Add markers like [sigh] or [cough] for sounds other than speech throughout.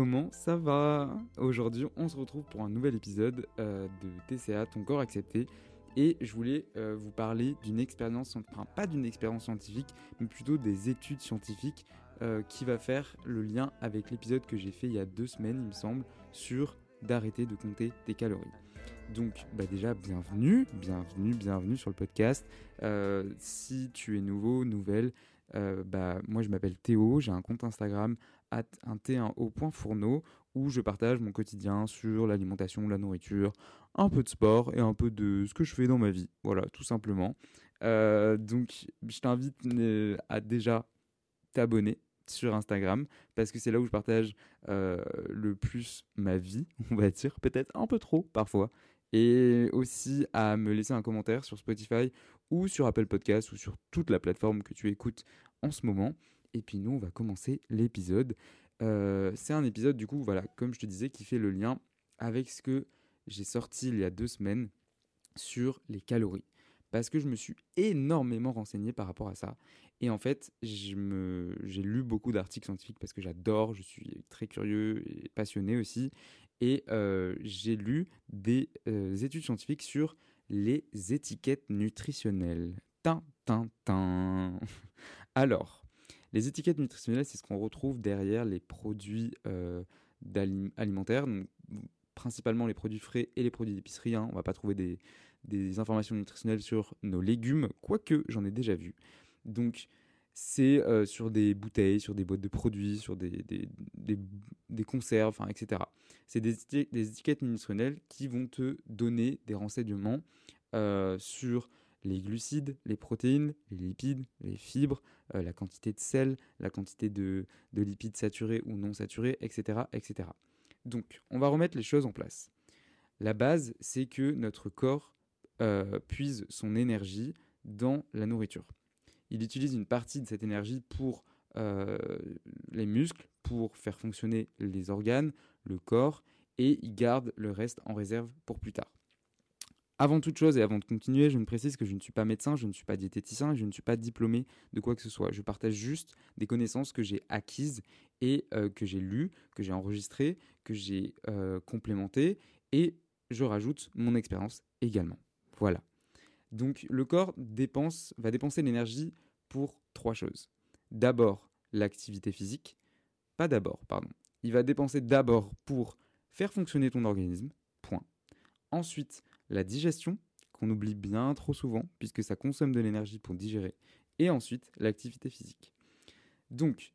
comment ça va? Aujourd'hui, on se retrouve pour un nouvel épisode euh, de TCA, ton corps accepté. Et je voulais euh, vous parler d'une expérience, enfin pas d'une expérience scientifique, mais plutôt des études scientifiques euh, qui va faire le lien avec l'épisode que j'ai fait il y a deux semaines, il me semble, sur d'arrêter de compter tes calories. Donc bah déjà bienvenue, bienvenue, bienvenue sur le podcast. Si tu es nouveau, nouvelle, bah moi je m'appelle Théo, j'ai un compte Instagram un T1 au point fourneau où je partage mon quotidien sur l'alimentation, la nourriture, un peu de sport et un peu de ce que je fais dans ma vie. Voilà, tout simplement. Euh, donc je t'invite euh, à déjà t'abonner sur Instagram parce que c'est là où je partage euh, le plus ma vie, [laughs] on va dire, peut-être un peu trop parfois. Et aussi à me laisser un commentaire sur Spotify ou sur Apple Podcast ou sur toute la plateforme que tu écoutes en ce moment. Et puis nous, on va commencer l'épisode. Euh, c'est un épisode, du coup, voilà, comme je te disais, qui fait le lien avec ce que j'ai sorti il y a deux semaines sur les calories. Parce que je me suis énormément renseigné par rapport à ça. Et en fait, j'ai lu beaucoup d'articles scientifiques parce que j'adore, je suis très curieux et passionné aussi. Et euh, j'ai lu des euh, études scientifiques sur les étiquettes nutritionnelles. Tin, tin, tin. [laughs] Alors, les étiquettes nutritionnelles, c'est ce qu'on retrouve derrière les produits euh, alimentaires, donc, principalement les produits frais et les produits d'épicerie. hein. On va pas trouver des, informations nutritionnelles sur nos légumes, quoique j'en ai déjà vu. Donc, c'est euh, sur des bouteilles, sur des boîtes de produits, sur des, conserves, etc. C'est des étiquettes nutritionnelles qui vont te donner des renseignements euh, sur les glucides, les protéines, les lipides, les fibres, euh, la quantité de sel, la quantité de, de lipides saturés ou non saturés, etc., etc. Donc, on va remettre les choses en place. La base, c'est que notre corps euh, puise son énergie dans la nourriture. Il utilise une partie de cette énergie pour euh, les muscles, pour faire fonctionner les organes, le corps, et il garde le reste en réserve pour plus tard. Avant toute chose et avant de continuer, je me précise que je ne suis pas médecin, je ne suis pas diététicien, je ne suis pas diplômé de quoi que ce soit. Je partage juste des connaissances que j'ai acquises et euh, que j'ai lues, que j'ai enregistrées, que j'ai euh, complémentées et je rajoute mon expérience également. Voilà. Donc le corps dépense, va dépenser l'énergie pour trois choses. D'abord l'activité physique, pas d'abord, pardon. Il va dépenser d'abord pour faire fonctionner ton organisme, point. Ensuite, la digestion, qu'on oublie bien trop souvent, puisque ça consomme de l'énergie pour digérer. Et ensuite, l'activité physique. Donc,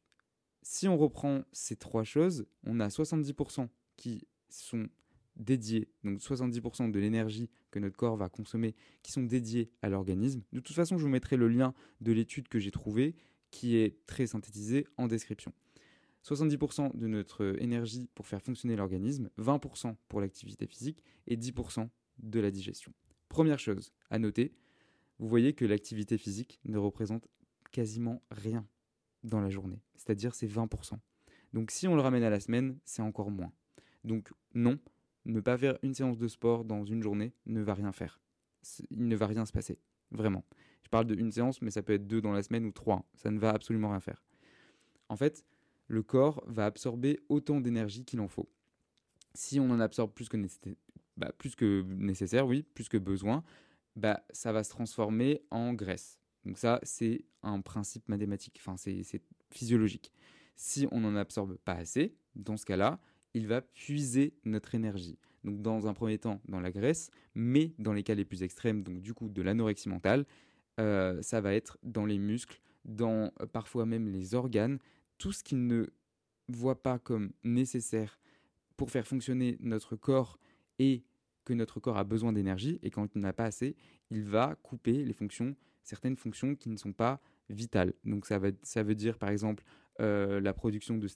si on reprend ces trois choses, on a 70% qui sont dédiés, donc 70% de l'énergie que notre corps va consommer, qui sont dédiés à l'organisme. De toute façon, je vous mettrai le lien de l'étude que j'ai trouvée, qui est très synthétisée en description. 70% de notre énergie pour faire fonctionner l'organisme, 20% pour l'activité physique et 10% de la digestion. Première chose à noter, vous voyez que l'activité physique ne représente quasiment rien dans la journée, c'est-à-dire c'est 20%. Donc si on le ramène à la semaine, c'est encore moins. Donc non, ne pas faire une séance de sport dans une journée ne va rien faire. Il ne va rien se passer, vraiment. Je parle d'une séance, mais ça peut être deux dans la semaine ou trois. Ça ne va absolument rien faire. En fait, le corps va absorber autant d'énergie qu'il en faut. Si on en absorbe plus que, bah, plus que nécessaire, oui, plus que besoin, bah, ça va se transformer en graisse. Donc ça, c'est un principe mathématique, enfin c'est physiologique. Si on n'en absorbe pas assez, dans ce cas-là, il va puiser notre énergie. Donc dans un premier temps dans la graisse, mais dans les cas les plus extrêmes, donc du coup de l'anorexie mentale, euh, ça va être dans les muscles, dans euh, parfois même les organes, tout ce qu'il ne voit pas comme nécessaire pour faire fonctionner notre corps et que notre corps a besoin d'énergie, et quand il n'en pas assez, il va couper les fonctions, certaines fonctions qui ne sont pas vitales. Donc ça, va, veut dire par exemple euh, la production de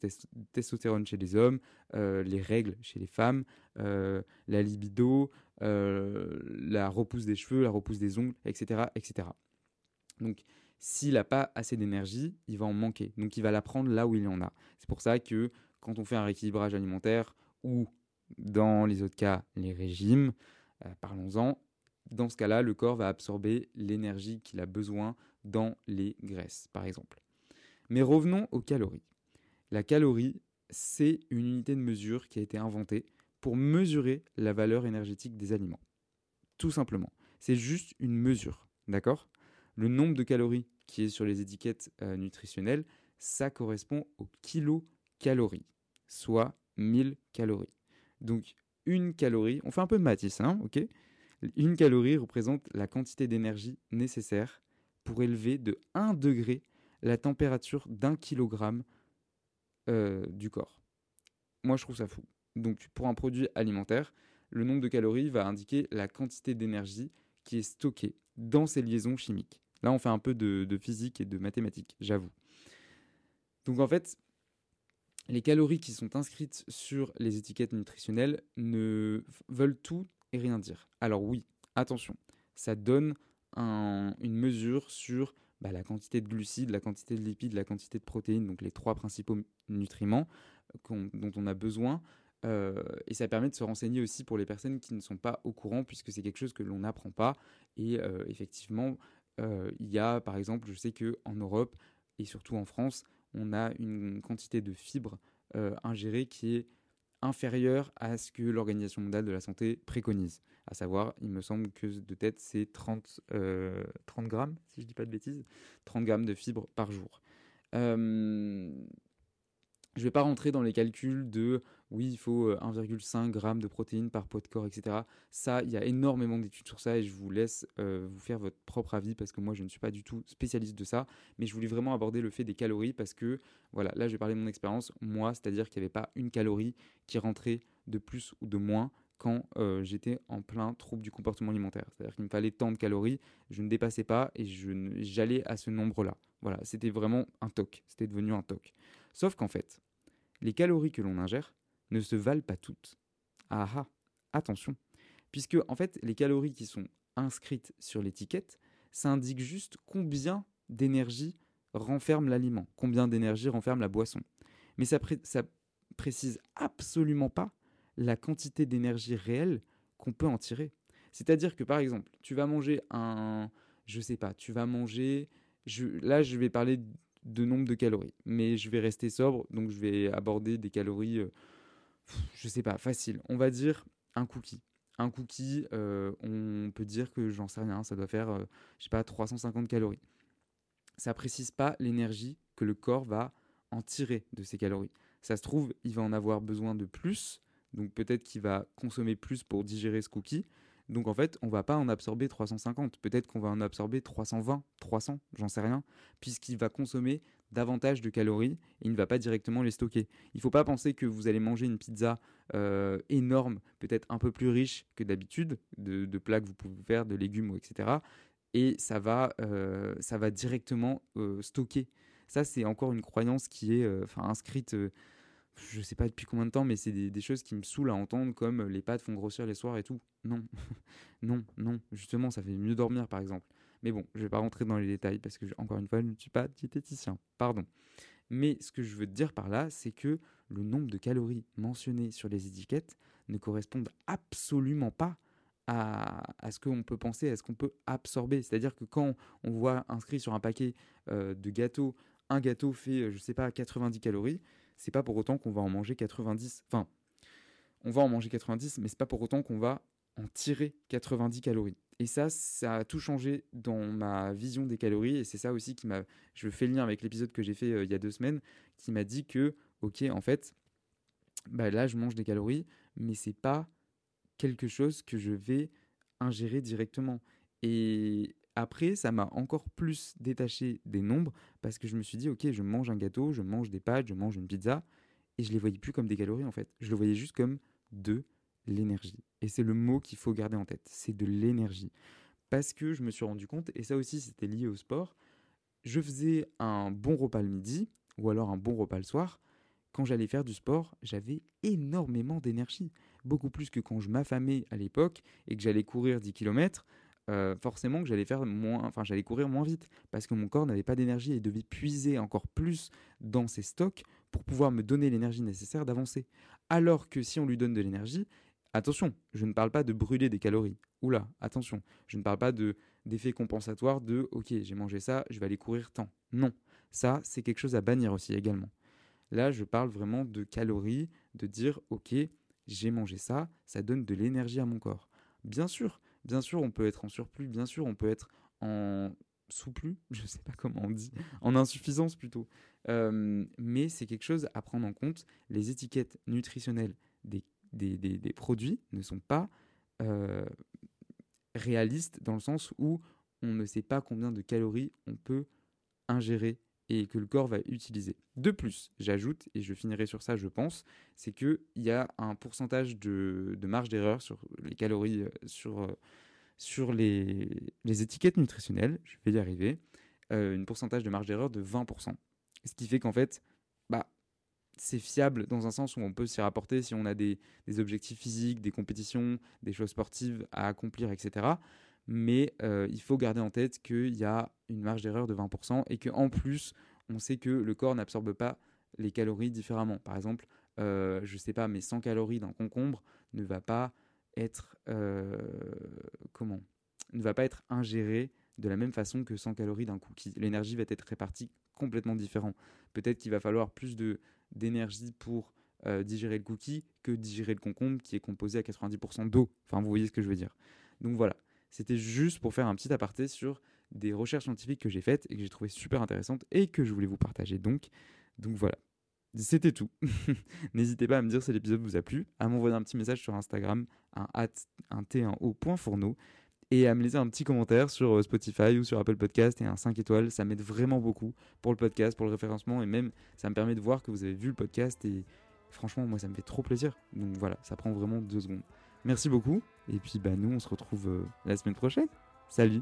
testostérone chez les hommes, euh, les règles chez les femmes, euh, la libido, la repousse des cheveux, la repousse des ongles, etc. etc. Donc s'il n'a pas assez d'énergie, il va en manquer. Donc il va la prendre là où il en a. C'est pour ça que quand on fait un rééquilibrage alimentaire ou dans les autres cas les régimes, parlons-en, dans ce cas-là, le corps va absorber l'énergie qu'il a besoin dans les graisses, par exemple. Mais revenons aux calories. La calorie, c'est une unité de mesure qui a été inventée pour mesurer la valeur énergétique des aliments. Tout simplement. C'est juste une mesure, d'accord? Le nombre de calories qui est sur les étiquettes euh, nutritionnelles, ça correspond au kilocalorie, soit 1000 calories. Donc une calorie, on fait un peu de maths hein, ok? Une calorie représente la quantité d'énergie nécessaire pour élever de 1 degré la température d'un kilogramme euh, du corps. Moi, je trouve ça fou. Donc, pour un produit alimentaire, le nombre de calories va indiquer la quantité d'énergie qui est stockée dans ces liaisons chimiques. Là, on fait un peu de physique et de mathématiques, j'avoue. Donc, en fait, les calories qui sont inscrites sur les étiquettes nutritionnelles ne veulent tout et rien dire. Alors oui, attention, ça donne une mesure sur bah, la quantité de glucides, la quantité de lipides, la quantité de protéines, donc les trois principaux nutriments euh, dont on a besoin. Euh, et ça permet de se renseigner aussi pour les personnes qui ne sont pas au courant, puisque c'est quelque chose que l'on n'apprend pas. Et euh, effectivement, il y a, par exemple, je sais qu'en Europe et surtout en France, on a une quantité de fibres ingérées qui est inférieure à ce que l'Organisation mondiale de la santé préconise à savoir, il me semble que de tête, c'est 30, 30 euh, grammes, si je ne dis pas de bêtises, 30 grammes de fibres par jour. Euh, je ne vais pas rentrer dans les calculs de oui, il faut 1,5 euh, g de protéines par poids de corps, etc. Ça, il y a énormément d'études sur ça et je vous laisse vous faire votre propre avis parce que moi, je ne suis pas du tout spécialiste de ça. Mais je voulais vraiment aborder le fait des calories parce que, voilà, là, je vais parler de mon expérience. Moi, c'est-à-dire qu'il n'y avait pas une calorie qui rentrait de plus ou de moins quand euh, j'étais en plein trouble du comportement alimentaire. C'est-à-dire qu'il me fallait tant de calories, je ne dépassais pas et j'allais à ce nombre-là. Voilà, c'était vraiment un toc, c'était devenu un toc. Sauf qu'en fait, les calories que l'on ingère ne se valent pas toutes. Ah ah, attention. Puisque en fait, les calories qui sont inscrites sur l'étiquette, ça indique juste combien d'énergie renferme l'aliment, combien d'énergie renferme la boisson. Mais ça, précise absolument pas la quantité d'énergie réelle qu'on peut en tirer. C'est-à-dire que par exemple, tu vas manger un, je sais pas, tu vas manger, là je vais parler de nombre de calories, mais je vais rester sobre, donc je vais aborder des calories, euh, je sais pas, facile. On va dire un cookie. Un cookie, euh, on peut dire que j'en sais rien, ça doit faire, euh, je sais pas, 350 calories. Ça précise pas l'énergie que le corps va en tirer de ces calories. Ça se trouve, il va en avoir besoin de plus donc peut-être qu'il va consommer plus pour digérer ce cookie. Donc en fait, on va pas en absorber 350. Peut-être qu'on va en absorber 320, 300, j'en sais rien, puisqu'il va consommer davantage de calories il ne va pas directement les stocker. Il ne faut pas penser que vous allez manger une pizza euh, énorme, peut-être un peu plus riche que d'habitude, de, plats que vous pouvez faire, de légumes, etc. Et ça va, euh, ça va directement euh, stocker. Ça, c'est encore une croyance qui est inscrite, je ne sais pas depuis combien de temps, mais c'est des, choses qui me saoulent à entendre, comme les pâtes font grossir les soirs et tout. Non, [laughs] non, non. Justement, ça fait mieux dormir, par exemple. Mais bon, je ne vais pas rentrer dans les détails parce que, encore une fois, je ne suis pas diététicien. Pardon. Mais ce que je veux dire par là, c'est que le nombre de calories mentionnées sur les étiquettes ne correspondent absolument pas à, ce qu'on peut penser, à ce qu'on peut absorber. C'est-à-dire que quand on voit inscrit sur un paquet euh, de gâteaux, un gâteau fait, euh, je ne sais pas, 90 calories, c'est pas pour autant qu'on va en manger 90. Enfin, on va en manger 90, mais c'est pas pour autant qu'on va en tirer 90 calories. Et ça, ça a tout changé dans ma vision des calories. Et c'est ça aussi qui m'a. Je fais le lien avec l'épisode que j'ai fait euh, il y a deux semaines, qui m'a dit que, ok, en fait, bah là, je mange des calories, mais c'est pas quelque chose que je vais ingérer directement. Et après, ça m'a encore plus détaché des nombres parce que je me suis dit, ok, je mange un gâteau, je mange des pâtes, je mange une pizza, et je les voyais plus comme des calories en fait. Je le voyais juste comme deux l'énergie. Et c'est le mot qu'il faut garder en tête, c'est de l'énergie. Parce que je me suis rendu compte, et ça aussi c'était lié au sport, je faisais un bon repas le midi, ou alors un bon repas le soir. Quand j'allais faire du sport, j'avais énormément d'énergie. Beaucoup plus que quand je m'affamais à l'époque et que j'allais courir 10 km. Euh, forcément que j'allais faire moins, enfin j'allais courir moins vite parce que mon corps n'avait pas d'énergie et devait puiser encore plus dans ses stocks pour pouvoir me donner l'énergie nécessaire d'avancer. Alors que si on lui donne de l'énergie, Attention, je ne parle pas de brûler des calories. Oula, attention, je ne parle pas de d'effet compensatoire de OK, j'ai mangé ça, je vais aller courir tant. Non, ça c'est quelque chose à bannir aussi également. Là, je parle vraiment de calories, de dire OK, j'ai mangé ça, ça donne de l'énergie à mon corps. Bien sûr, bien sûr, on peut être en surplus, bien sûr, on peut être en sous-plus, [laughs] je ne sais pas comment on dit, en insuffisance plutôt. Euh, mais c'est quelque chose à prendre en compte. Les étiquettes nutritionnelles des des, produits ne sont pas euh, réalistes dans le sens où on ne sait pas combien de calories on peut ingérer et que le corps va utiliser. De plus, j'ajoute, et je finirai sur ça je pense, c'est qu'il y a un pourcentage de, marge d'erreur sur les calories, euh, sur, euh, les, étiquettes nutritionnelles, je vais y arriver, une pourcentage de marge d'erreur de 20%. Ce qui fait qu'en fait, c'est fiable dans un sens où on peut s'y rapporter si on a des, objectifs physiques, des compétitions, des choses sportives à accomplir, etc. Mais euh, il faut garder en tête qu'il y a une marge d'erreur de 20% et qu'en plus, on sait que le corps n'absorbe pas les calories différemment. Par exemple, euh, je ne sais pas, mais 100 calories d'un concombre ne va pas être euh, comment? Ne va pas être ingéré de la même façon que 100 calories d'un cookie. L'énergie va être répartie complètement différent. Peut-être qu'il va falloir plus de d'énergie pour euh, digérer le cookie que digérer le concombre qui est composé à 90% d'eau. Enfin, vous voyez ce que je veux dire. Donc voilà, c'était juste pour faire un petit aparté sur des recherches scientifiques que j'ai faites et que j'ai trouvé super intéressantes et que je voulais vous partager. Donc, donc voilà. C'était tout. [laughs] N'hésitez pas à me dire si l'épisode vous a plu, à m'envoyer un petit message sur Instagram, un, un t1o.fourneau et à me laisser un petit commentaire sur euh, Spotify ou sur Apple Podcast et un 5 étoiles. Ça m'aide vraiment beaucoup pour le podcast, pour le référencement et même ça me permet de voir que vous avez vu le podcast et franchement, moi ça me fait trop plaisir. Donc voilà, ça prend vraiment deux secondes. Merci beaucoup et puis bah, nous on se retrouve euh, la semaine prochaine. Salut